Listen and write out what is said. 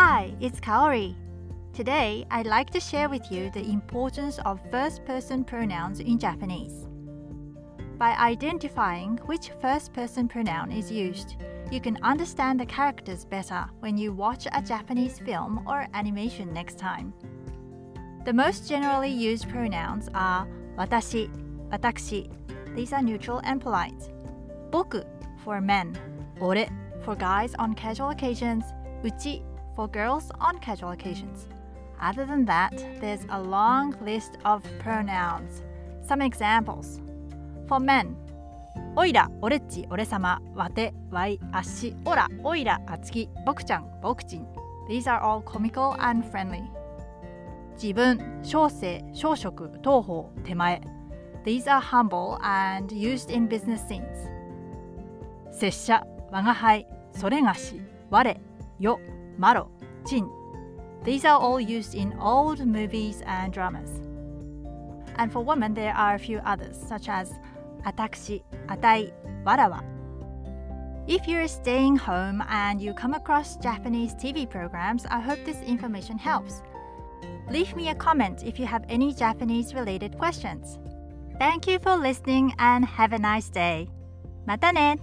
Hi, it's Kaori. Today, I'd like to share with you the importance of first person pronouns in Japanese. By identifying which first person pronoun is used, you can understand the characters better when you watch a Japanese film or animation next time. The most generally used pronouns are watashi, watakushi. These are neutral and polite. Boku for men, ore for guys on casual occasions, uchi for girls on casual occasions. Other than that, there's a long list of pronouns. Some examples. For men, おいら、おれっち、俺様、わて、わい、あっし、おら、おいら、あつき、僕ちゃん、僕ちん。These are all comical and friendly. 自分、小生、小食、東方、手前。These are humble and used in business scenes. 拙者、我が輩、それがし、我、よ、まろ、ちん。These are all used in old movies and dramas. And for women, there are a few others, such as あたくし、あたい、わらわ。If you're staying home and you come across Japanese TV programs, I hope this information helps. Leave me a comment if you have any Japanese related questions. Thank you for listening and have a nice day. またね